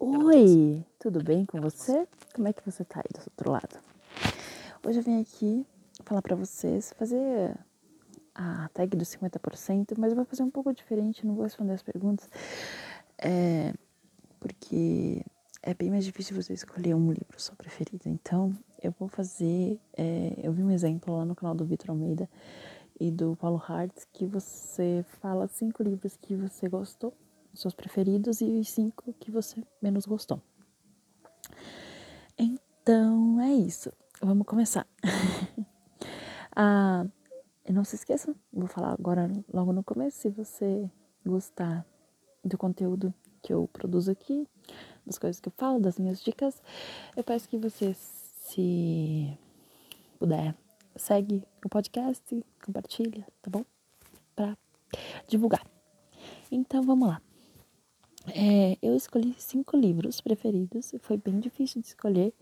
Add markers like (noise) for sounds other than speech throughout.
Oi, tudo bem com você? Como é que você tá aí do outro lado? Hoje eu vim aqui falar pra vocês, fazer a tag dos 50%, mas eu vou fazer um pouco diferente, não vou responder as perguntas, é, porque é bem mais difícil você escolher um livro só preferido. Então, eu vou fazer, é, eu vi um exemplo lá no canal do Vitor Almeida e do Paulo Hartz, que você fala cinco livros que você gostou seus preferidos e os cinco que você menos gostou. Então é isso. Vamos começar. (laughs) ah, não se esqueça, vou falar agora logo no começo, se você gostar do conteúdo que eu produzo aqui, das coisas que eu falo, das minhas dicas, eu peço que você se puder, segue o podcast, compartilha, tá bom? Pra divulgar. Então vamos lá. É, eu escolhi cinco livros preferidos. Foi bem difícil de escolher,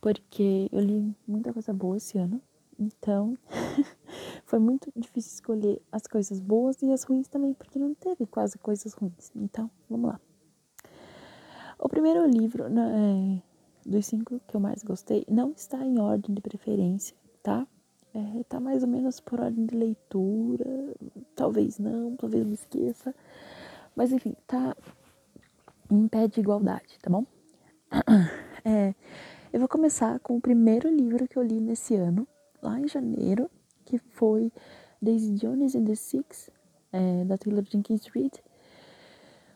porque eu li muita coisa boa esse ano. Então, (laughs) foi muito difícil escolher as coisas boas e as ruins também, porque não teve quase coisas ruins. Então, vamos lá. O primeiro livro né, é, dos cinco que eu mais gostei não está em ordem de preferência, tá? É, tá mais ou menos por ordem de leitura, talvez não, talvez me esqueça. Mas enfim, tá em pé de igualdade, tá bom? (clears throat) É, eu vou começar com o primeiro livro que eu li nesse ano, lá em janeiro, que foi Daisy Jones and the Six, é, da Taylor Jenkins Reid.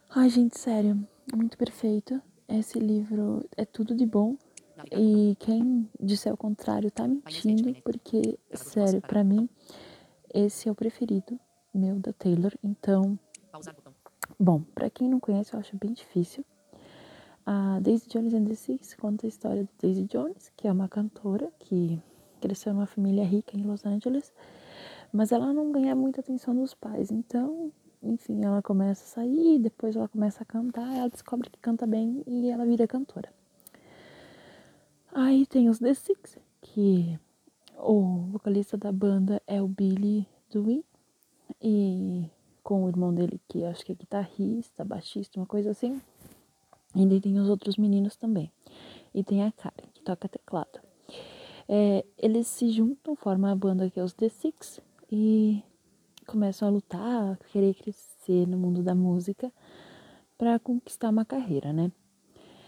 Ai, gente, sério, muito perfeito. Esse livro é tudo de bom. E quem disser o contrário tá mentindo, porque, sério, para mim, esse é o preferido meu da Taylor. Então, Bom, para quem não conhece, eu acho bem difícil. A Daisy Jones and the Six conta a história de Daisy Jones, que é uma cantora que cresceu numa família rica em Los Angeles, mas ela não ganha muita atenção dos pais. Então, enfim, ela começa a sair, depois ela começa a cantar, ela descobre que canta bem e ela vira cantora. Aí tem os The Six, que o vocalista da banda é o Billy Dewey e com o irmão dele, que acho que é guitarrista, baixista, uma coisa assim. E tem os outros meninos também. E tem a Karen, que toca teclado. É, eles se juntam, formam a banda que é os The Six e começam a lutar, a querer crescer no mundo da música para conquistar uma carreira, né?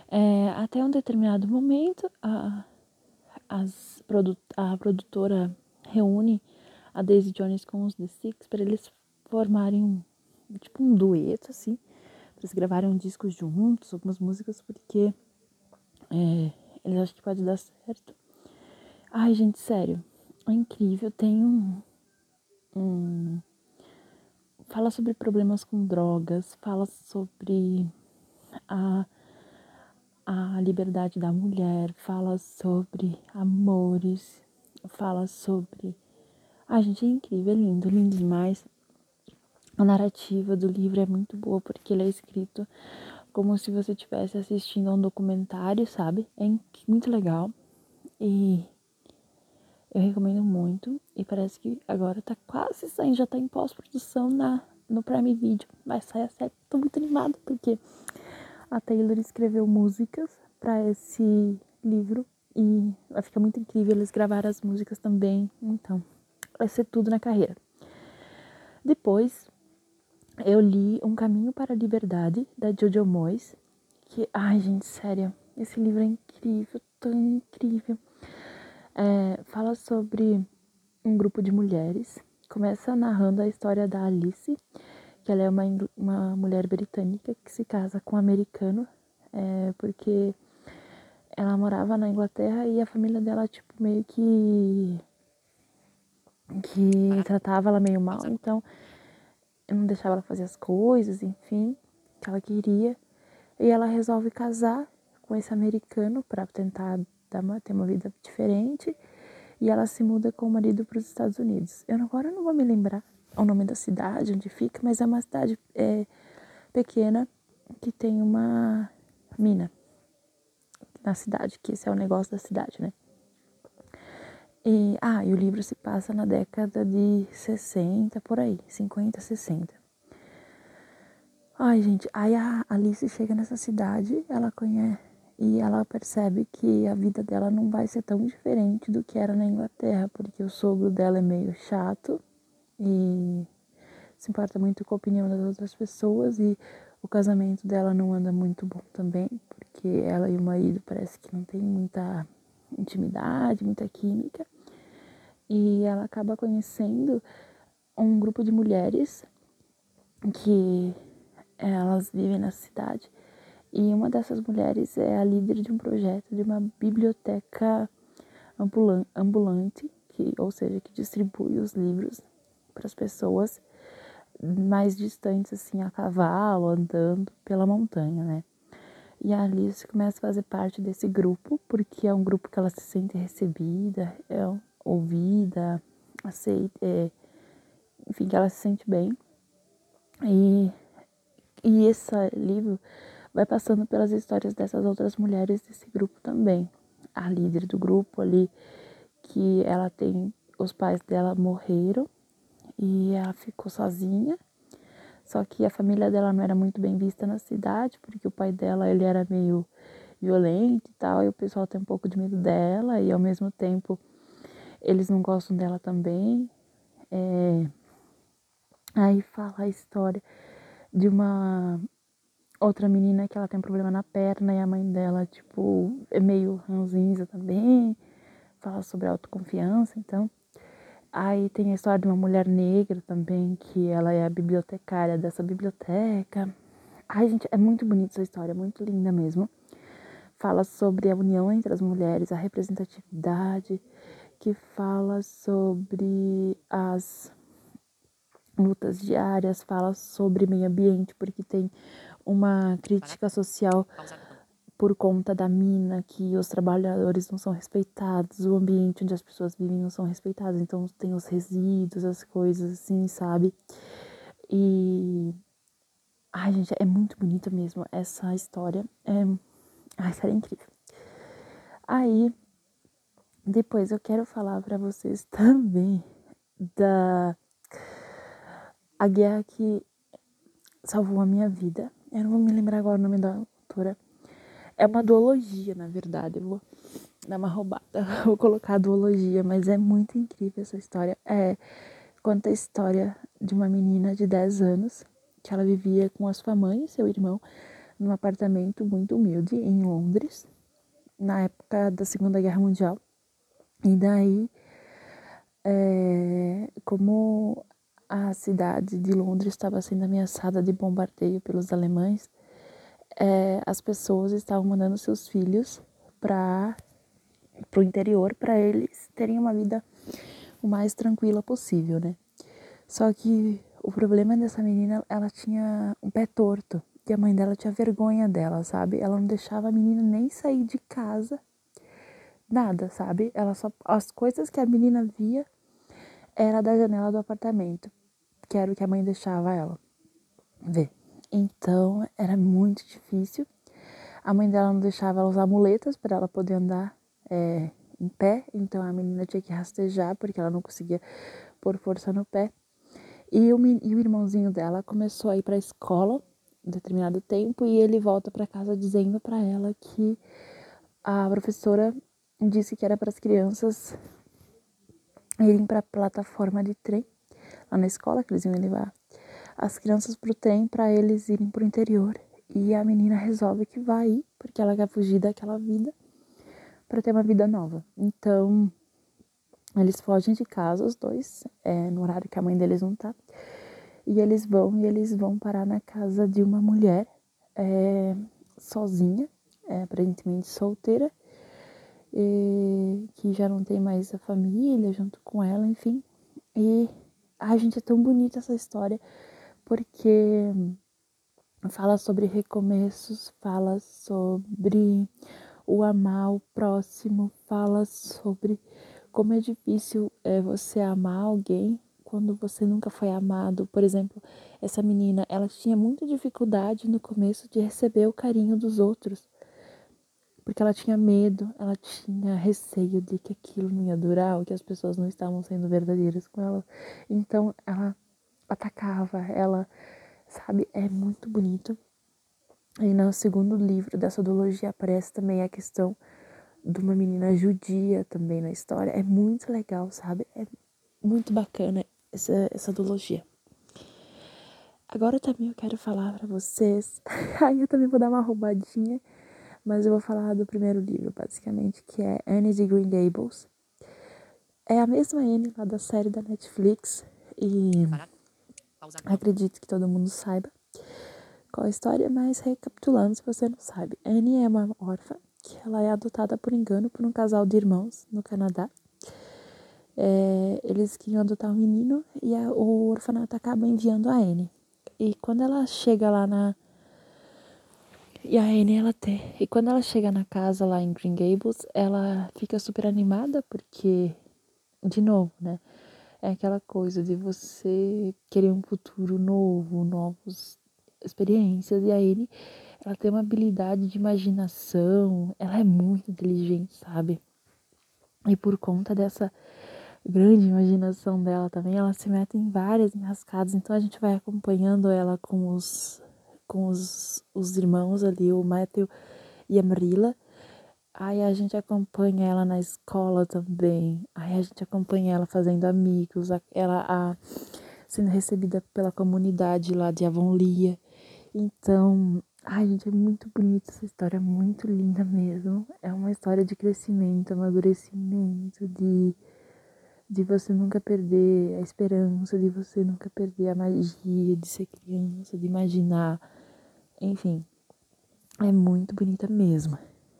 É, até um determinado momento, a, as a produtora reúne a Daisy Jones com os The Six para eles formarem um, tipo um dueto, assim, eles gravarem um disco juntos, algumas músicas, porque é, eles acham que pode dar certo. Ai, gente, sério, é incrível. Tem um, um. Fala sobre problemas com drogas, fala sobre a, a liberdade da mulher, fala sobre amores, fala sobre. Ai, gente, é incrível, é lindo, lindo demais. A narrativa do livro é muito boa porque ele é escrito como se você estivesse assistindo a um documentário, sabe? É muito legal e eu recomendo muito. E parece que agora tá quase saindo, já tá em pós-produção na no Prime Video. Vai sair a série. Tô muito animada porque a Taylor escreveu músicas para esse livro e vai ficar muito incrível eles gravaram as músicas também. Então, vai ser tudo na carreira. Depois, eu li Um Caminho para a Liberdade, da Jojo Moyes, que, ai gente, sério, esse livro é incrível, tão incrível. É, fala sobre um grupo de mulheres, começa narrando a história da Alice, que ela é uma, uma mulher britânica que se casa com um americano, é, porque ela morava na Inglaterra e a família dela, tipo, meio que que tratava ela meio mal, então eu não deixava ela fazer as coisas, enfim, que ela queria. E ela resolve casar com esse americano para tentar uma, ter uma vida diferente. E ela se muda com o marido para os Estados Unidos. Eu agora não vou me lembrar o nome da cidade, onde fica, mas é uma cidade é, pequena que tem uma mina na cidade, que esse é o negócio da cidade, né? E, ah, e o livro se passa na década de 60, por aí, 50, 60. Ai, gente, aí a Alice chega nessa cidade, ela conhece e ela percebe que a vida dela não vai ser tão diferente do que era na Inglaterra, porque o sogro dela é meio chato e se importa muito com a opinião das outras pessoas e o casamento dela não anda muito bom também, porque ela e o marido parece que não tem muita intimidade, muita química. E ela acaba conhecendo um grupo de mulheres que elas vivem na cidade. E uma dessas mulheres é a líder de um projeto de uma biblioteca ambulante, que, ou seja, que distribui os livros para as pessoas mais distantes, assim, a cavalo, andando pela montanha, né? E a Alice começa a fazer parte desse grupo, porque é um grupo que ela se sente recebida, é ouvida, aceita, é, enfim, que ela se sente bem. E, e esse livro vai passando pelas histórias dessas outras mulheres desse grupo também. A líder do grupo ali, que ela tem, os pais dela morreram e ela ficou sozinha. Só que a família dela não era muito bem vista na cidade, porque o pai dela ele era meio violento e tal, e o pessoal tem um pouco de medo dela, e ao mesmo tempo eles não gostam dela também. É... Aí fala a história de uma outra menina que ela tem um problema na perna e a mãe dela, tipo, é meio ranzinza também. Fala sobre autoconfiança, então. Aí tem a história de uma mulher negra também, que ela é a bibliotecária dessa biblioteca. Ai, gente, é muito bonita essa história, muito linda mesmo. Fala sobre a união entre as mulheres, a representatividade, que fala sobre as lutas diárias, fala sobre meio ambiente, porque tem uma crítica social por conta da mina, que os trabalhadores não são respeitados, o ambiente onde as pessoas vivem não são respeitados, então tem os resíduos, as coisas assim, sabe? E. Ai, gente, é muito bonita mesmo essa história. É... Ai, sério, é incrível. Aí, depois eu quero falar para vocês (laughs) também da. A guerra que salvou a minha vida. Eu não vou me lembrar agora o nome da autora é uma duologia, na verdade. Eu vou dar uma roubada. (laughs) Vou colocar a duologia, mas é muito incrível essa história. É, conta a história de uma menina de 10 anos que ela vivia com a sua mãe e seu irmão num apartamento muito humilde em Londres, na época da Segunda Guerra Mundial. E daí, é, como a cidade de Londres estava sendo ameaçada de bombardeio pelos alemães, é, as pessoas estavam mandando seus filhos para o interior para eles terem uma vida o mais tranquila possível, né? Só que o problema dessa menina, ela tinha um pé torto e a mãe dela tinha vergonha dela, sabe? Ela não deixava a menina nem sair de casa, nada, sabe? Ela só as coisas que a menina via era da janela do apartamento, que era o que a mãe deixava ela ver. Então era muito difícil. A mãe dela não deixava ela usar muletas para ela poder andar é, em pé, então a menina tinha que rastejar porque ela não conseguia pôr força no pé. E o, e o irmãozinho dela começou a ir para a escola em determinado tempo e ele volta para casa dizendo para ela que a professora disse que era para as crianças irem para a plataforma de trem lá na escola que eles iam levar as crianças pro trem para eles irem pro interior. E a menina resolve que vai ir, porque ela quer fugir daquela vida para ter uma vida nova. Então, eles fogem de casa, os dois, é, no horário que a mãe deles não tá. E eles vão e eles vão parar na casa de uma mulher é, sozinha, é, aparentemente solteira, e, que já não tem mais a família junto com ela, enfim. E a gente é tão bonita essa história porque fala sobre recomeços, fala sobre o amar o próximo, fala sobre como é difícil é, você amar alguém quando você nunca foi amado. Por exemplo, essa menina, ela tinha muita dificuldade no começo de receber o carinho dos outros, porque ela tinha medo, ela tinha receio de que aquilo não ia durar, ou que as pessoas não estavam sendo verdadeiras com ela. Então, ela atacava, ela sabe? É muito bonito. E no segundo livro dessa duologia aparece também a questão de uma menina judia também na história. É muito legal, sabe? É muito bacana essa, essa. Agora também eu quero falar para vocês. (laughs) Aí eu também vou dar uma roubadinha, mas eu vou falar do primeiro livro, basicamente, que é Anne de Green Gables. É a mesma Anne lá da série da Netflix e acredito que todo mundo saiba qual a história, mas recapitulando se você não sabe. Anne é uma órfã que ela é adotada por engano por um casal de irmãos no Canadá. É, eles queriam adotar um menino e a, o orfanato acaba enviando a Anne. E quando ela chega lá na. E a Anne, ela tem. E quando ela chega na casa lá em Green Gables, ela fica super animada porque de novo, né? É aquela coisa de você querer um futuro novo, novas experiências. E a ele, ela tem uma habilidade de imaginação, ela é muito inteligente, sabe? E por conta dessa grande imaginação dela também, ela se mete em várias enrascadas. Então a gente vai acompanhando ela com os com os, os irmãos ali, o Matthew e a Marilla. Aí a gente acompanha ela na escola também. Aí a gente acompanha ela fazendo amigos, ela a, sendo recebida pela comunidade lá de Avonlia. Então, ai gente, é muito bonita essa história, muito linda mesmo. É uma história de crescimento, amadurecimento, de de você nunca perder a esperança, de você nunca perder a magia de ser criança, de imaginar. Enfim, é muito bonita mesmo.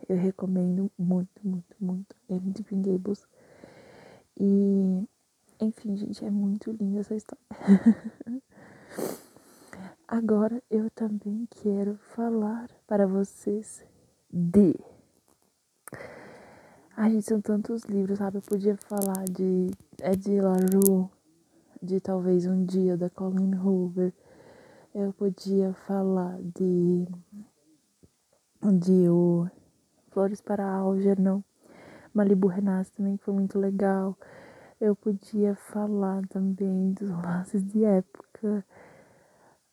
Eu recomendo muito, muito, muito. É muito Gables. E, enfim, gente, é muito linda essa história. (laughs) Agora eu também quero falar para vocês de. Ai, gente, são tantos livros, sabe? Eu podia falar de Ed LaRue, de talvez um dia da Colleen Hoover. Eu podia falar de. de o Flores para Algernon, Malibu Renasce também, que foi muito legal. Eu podia falar também dos laços de época.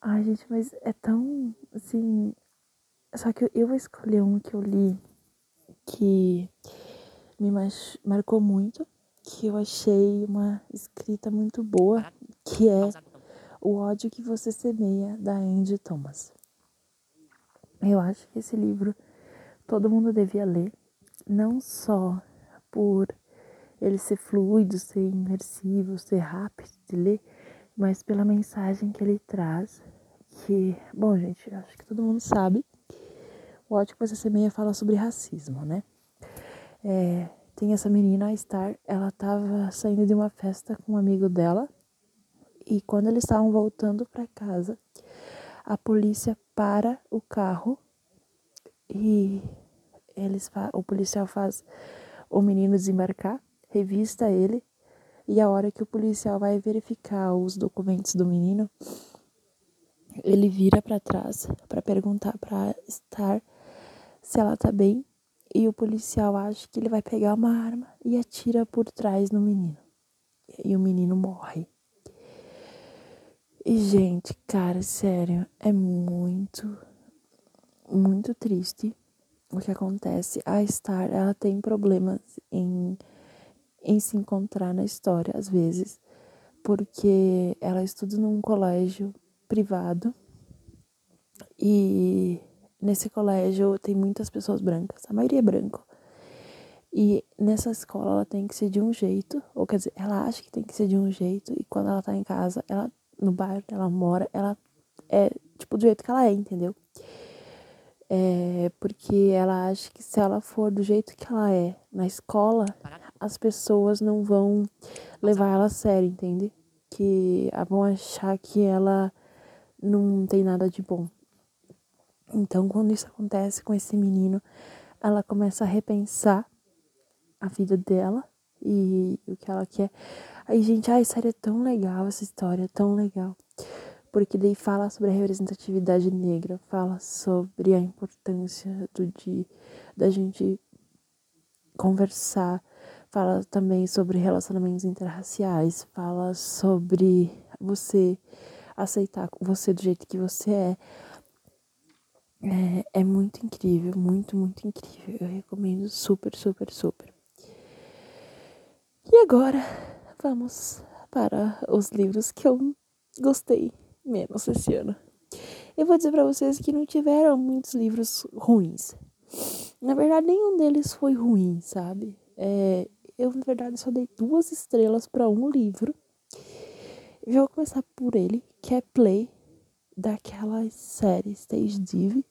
Ai, gente, mas é tão, assim... Só que eu vou escolher um que eu li que me marcou muito, que eu achei uma escrita muito boa, que é O ódio que você semeia, da Andy Thomas. Eu acho que esse livro todo mundo devia ler, não só por ele ser fluido, ser imersivo, ser rápido de ler, mas pela mensagem que ele traz. Que, bom, gente, acho que todo mundo sabe. O ódio que você semeia fala sobre racismo, né? É, tem essa menina, a Star, ela tava saindo de uma festa com um amigo dela. E quando eles estavam voltando para casa, a polícia para o carro e eles o policial faz o menino desembarcar, revista ele e a hora que o policial vai verificar os documentos do menino, ele vira para trás para perguntar para Star se ela tá bem e o policial acha que ele vai pegar uma arma e atira por trás no menino. E o menino morre. E gente, cara, sério, é muito muito triste o que acontece. A Star, ela tem problemas em, em se encontrar na história, às vezes, porque ela estuda num colégio privado e nesse colégio tem muitas pessoas brancas, a maioria é branco. E nessa escola ela tem que ser de um jeito, ou quer dizer, ela acha que tem que ser de um jeito, e quando ela tá em casa, ela no bairro que ela mora, ela é tipo do jeito que ela é, entendeu? É porque ela acha que se ela for do jeito que ela é na escola, as pessoas não vão levar ela a sério, entende? Que vão achar que ela não tem nada de bom. Então, quando isso acontece com esse menino, ela começa a repensar a vida dela e o que ela quer. Aí, gente, ai, sério, é tão legal essa história, é tão legal porque daí fala sobre a representatividade negra, fala sobre a importância do de da gente conversar, fala também sobre relacionamentos interraciais, fala sobre você aceitar você do jeito que você é. É, é muito incrível, muito, muito incrível. Eu recomendo super, super, super. E agora vamos para os livros que eu gostei menos esse ano. Eu vou dizer para vocês que não tiveram muitos livros ruins. Na verdade, nenhum deles foi ruim, sabe? É, eu, na verdade, só dei duas estrelas para um livro. Eu vou começar por ele, que é Play, daquela série Stage Div.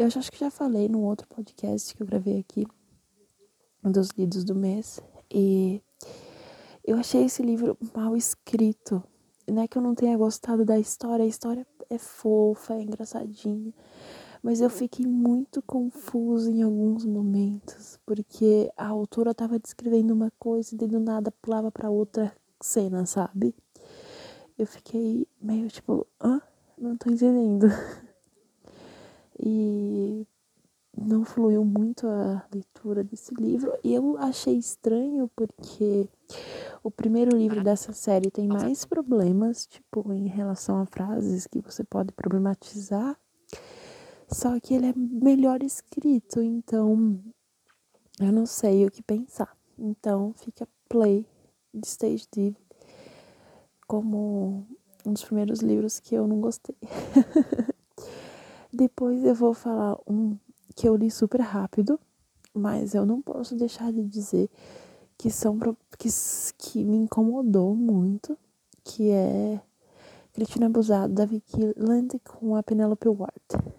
Eu acho que já falei num outro podcast que eu gravei aqui, um dos lidos do mês. E eu achei esse livro mal escrito. Não é que eu não tenha gostado da história, a história é fofa, é engraçadinha. Mas eu fiquei muito confusa em alguns momentos, porque a autora estava descrevendo uma coisa e do nada pulava para outra cena, sabe? Eu fiquei meio tipo, hã? Não tô entendendo. (laughs) E não fluiu muito a leitura desse livro. E eu achei estranho porque o primeiro livro dessa série tem mais problemas, tipo, em relação a frases que você pode problematizar. Só que ele é melhor escrito, então eu não sei o que pensar. Então fica Play de Stage Div como um dos primeiros livros que eu não gostei. (laughs) Depois eu vou falar um que eu li super rápido, mas eu não posso deixar de dizer que são que, que me incomodou muito, que é Cristina Abusado da Vicky Land com a Penelope Ward.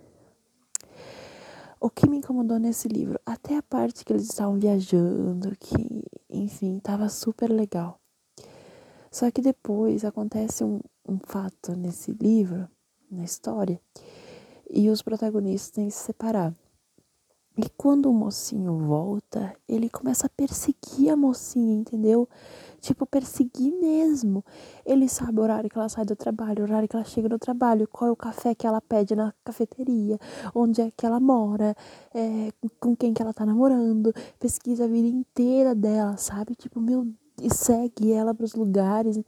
O que me incomodou nesse livro, até a parte que eles estavam viajando, que, enfim, tava super legal. Só que depois acontece um, um fato nesse livro, na história, e os protagonistas têm que se separar. E quando o mocinho volta, ele começa a perseguir a mocinha, entendeu? Tipo, perseguir mesmo. Ele sabe o horário que ela sai do trabalho, o horário que ela chega no trabalho, qual é o café que ela pede na cafeteria, onde é que ela mora, é, com quem que ela tá namorando, pesquisa a vida inteira dela, sabe? Tipo, meu, e segue ela pros lugares.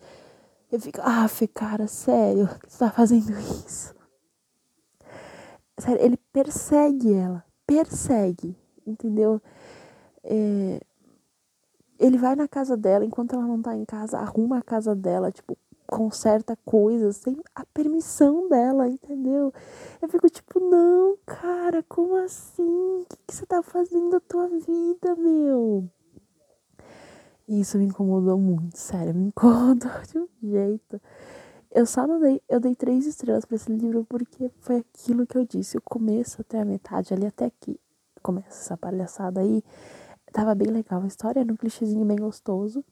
Eu fico, ah, cara, sério, você tá fazendo isso? Sério, ele persegue ela persegue, entendeu? É, ele vai na casa dela enquanto ela não tá em casa, arruma a casa dela, tipo, conserta coisas sem a permissão dela, entendeu? Eu fico tipo, não, cara, como assim? O que, que você tá fazendo da tua vida, meu? Isso me incomodou muito, sério, me (laughs) incomodou de um jeito. Eu só não dei, eu dei três estrelas para esse livro porque foi aquilo que eu disse, o começo até a metade, ali até aqui, começa essa palhaçada aí, tava bem legal. A história era um clichêzinho bem gostoso.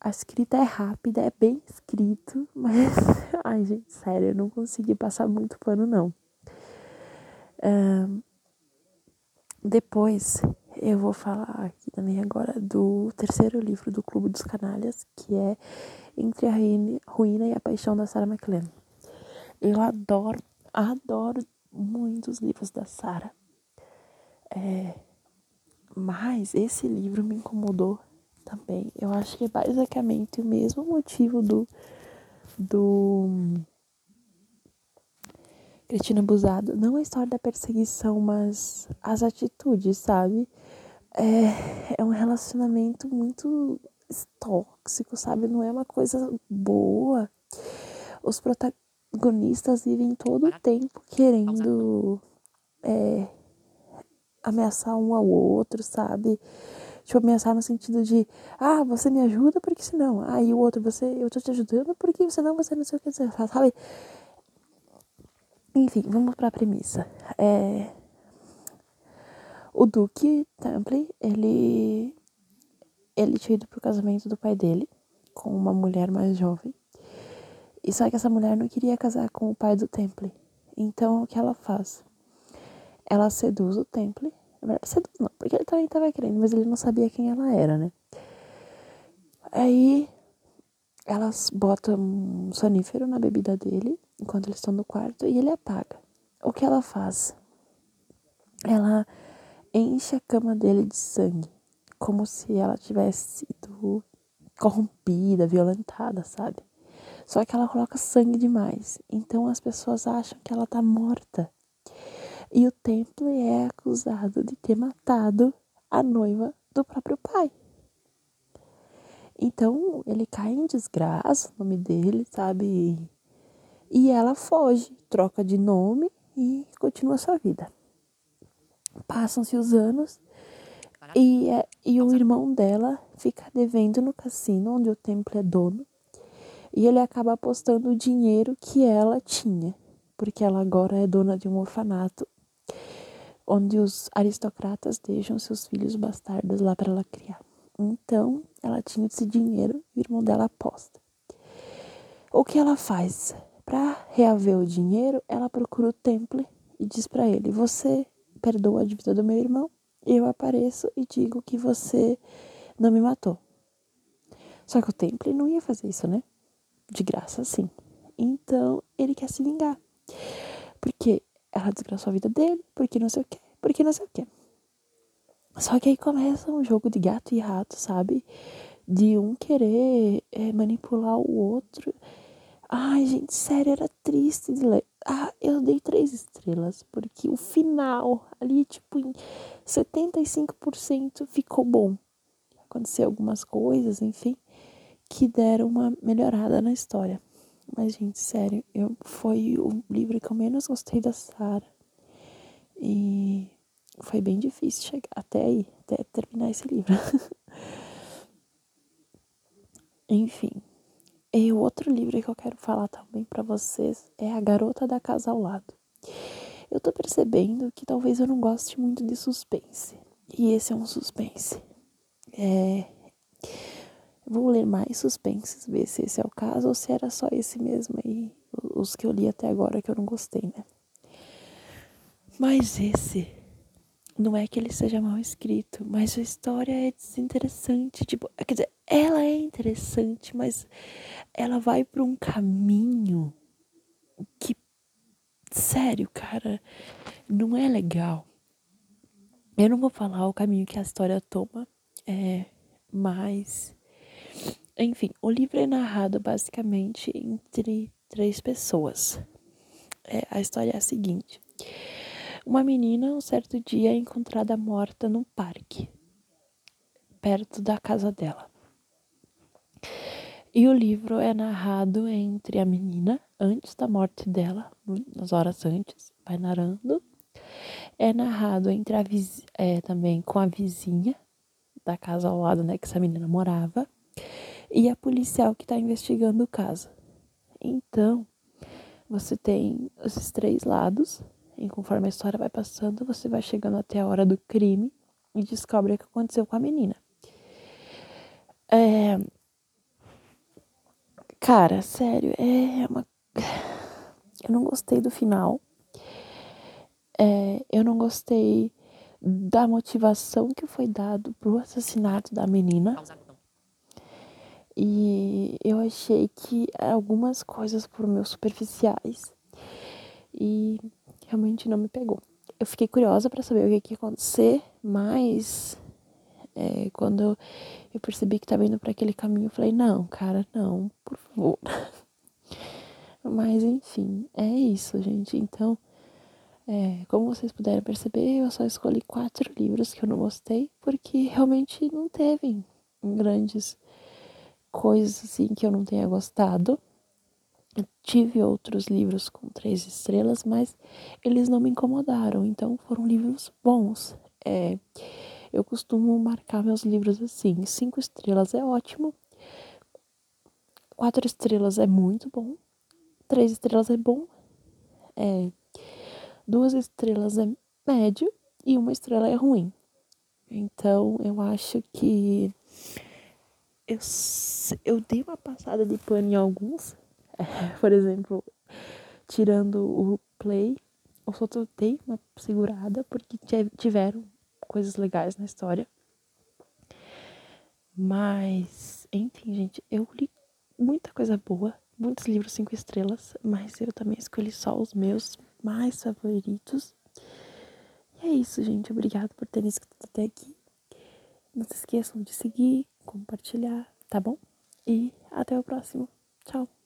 A escrita é rápida, é bem escrito, (laughs) mas, ai gente, sério, eu não consegui passar muito pano não. Um, depois eu vou falar aqui também agora do terceiro livro do Clube dos Canalhas, que é Entre a Ruína e a Paixão da Sarah McLean. Eu adoro, adoro muitos livros da Sarah. É, mas esse livro me incomodou também. Eu acho que é basicamente o mesmo motivo do do Cristina Abusado. Não a história da perseguição, mas as atitudes, sabe? É, é um relacionamento muito tóxico, sabe? Não é uma coisa boa. Os protagonistas vivem todo o tempo querendo é, ameaçar um ao outro, sabe? Tipo, ameaçar no sentido de, ah, você me ajuda porque senão. Ah, e o outro, você, eu tô te ajudando porque senão você não sei o que você faz, sabe? Enfim, vamos pra premissa. É... O Duque Temple, ele. Ele tinha ido pro casamento do pai dele com uma mulher mais jovem. E só que essa mulher não queria casar com o pai do Temple. Então o que ela faz? Ela seduz o Temple. Seduz não, porque ele também tava querendo, mas ele não sabia quem ela era, né? Aí elas botam um sonífero na bebida dele enquanto eles estão no quarto e ele apaga. O que ela faz? Ela enche a cama dele de sangue, como se ela tivesse sido corrompida, violentada, sabe? Só que ela coloca sangue demais. Então as pessoas acham que ela tá morta. E o templo é acusado de ter matado a noiva do próprio pai. Então ele cai em desgraça, o nome dele, sabe? E ela foge, troca de nome e continua sua vida. Passam-se os anos e, é, e o irmão dela fica devendo no cassino onde o templo é dono. E ele acaba apostando o dinheiro que ela tinha, porque ela agora é dona de um orfanato onde os aristocratas deixam seus filhos bastardos lá para ela criar. Então, ela tinha esse dinheiro e o irmão dela aposta. O que ela faz? Para reaver o dinheiro, ela procura o Temple e diz para ele: Você perdoa a dívida do meu irmão? Eu apareço e digo que você não me matou. Só que o Temple não ia fazer isso, né? De graça, sim. Então, ele quer se vingar. Porque ela desgraçou a vida dele, porque não sei o que, porque não sei o que. Só que aí começa um jogo de gato e rato, sabe? De um querer é, manipular o outro. Ai, gente, sério, era triste de ler. Ah, eu dei três estrelas, porque o final, ali, tipo, em 75% ficou bom. Aconteceu algumas coisas, enfim, que deram uma melhorada na história. Mas, gente, sério, eu, foi o livro que eu menos gostei da Sara. E foi bem difícil chegar até aí, até terminar esse livro. (laughs) Enfim. E o outro livro que eu quero falar também para vocês é A Garota da Casa ao Lado. Eu tô percebendo que talvez eu não goste muito de suspense. E esse é um suspense. É Vou ler mais suspenses, ver se esse é o caso ou se era só esse mesmo aí, os que eu li até agora que eu não gostei, né? Mas esse não é que ele seja mal escrito, mas a história é desinteressante, tipo, quer dizer, ela é interessante, mas ela vai para um caminho que sério, cara, não é legal. Eu não vou falar o caminho que a história toma, é, mas enfim, o livro é narrado basicamente entre três pessoas. É, a história é a seguinte: uma menina, um certo dia, é encontrada morta num parque, perto da casa dela. E o livro é narrado entre a menina, antes da morte dela, nas horas antes, vai narrando. É narrado entre a é, também com a vizinha da casa ao lado, né, que essa menina morava e a policial que está investigando o caso. Então, você tem esses três lados, e conforme a história vai passando, você vai chegando até a hora do crime e descobre o que aconteceu com a menina. É... Cara, sério, é uma. Eu não gostei do final. É, eu não gostei da motivação que foi dado pro assassinato da menina. E eu achei que algumas coisas foram meio superficiais e realmente não me pegou. Eu fiquei curiosa para saber o que, que ia acontecer, mas é, quando eu percebi que estava indo para aquele caminho, eu falei: não, cara, não, por favor. (laughs) mas enfim, é isso, gente. Então, é, como vocês puderam perceber, eu só escolhi quatro livros que eu não gostei, porque realmente não teve grandes coisas assim que eu não tenha gostado. Eu tive outros livros com três estrelas, mas eles não me incomodaram, então foram livros bons. É, eu costumo marcar meus livros assim: cinco estrelas é ótimo, quatro estrelas é muito bom, três estrelas é bom, é, duas estrelas é médio e uma estrela é ruim. Então eu acho que eu, eu dei uma passada de pano em alguns. (laughs) Por exemplo, tirando o play, eu só dei uma segurada porque tiveram coisas legais na história. Mas, enfim, gente, eu li muita coisa boa, muitos livros cinco estrelas, mas eu também escolhi só os meus mais favoritos. E é isso, gente. Obrigado por terem escutado até aqui. Não se esqueçam de seguir, compartilhar, tá bom? E até o próximo. Tchau!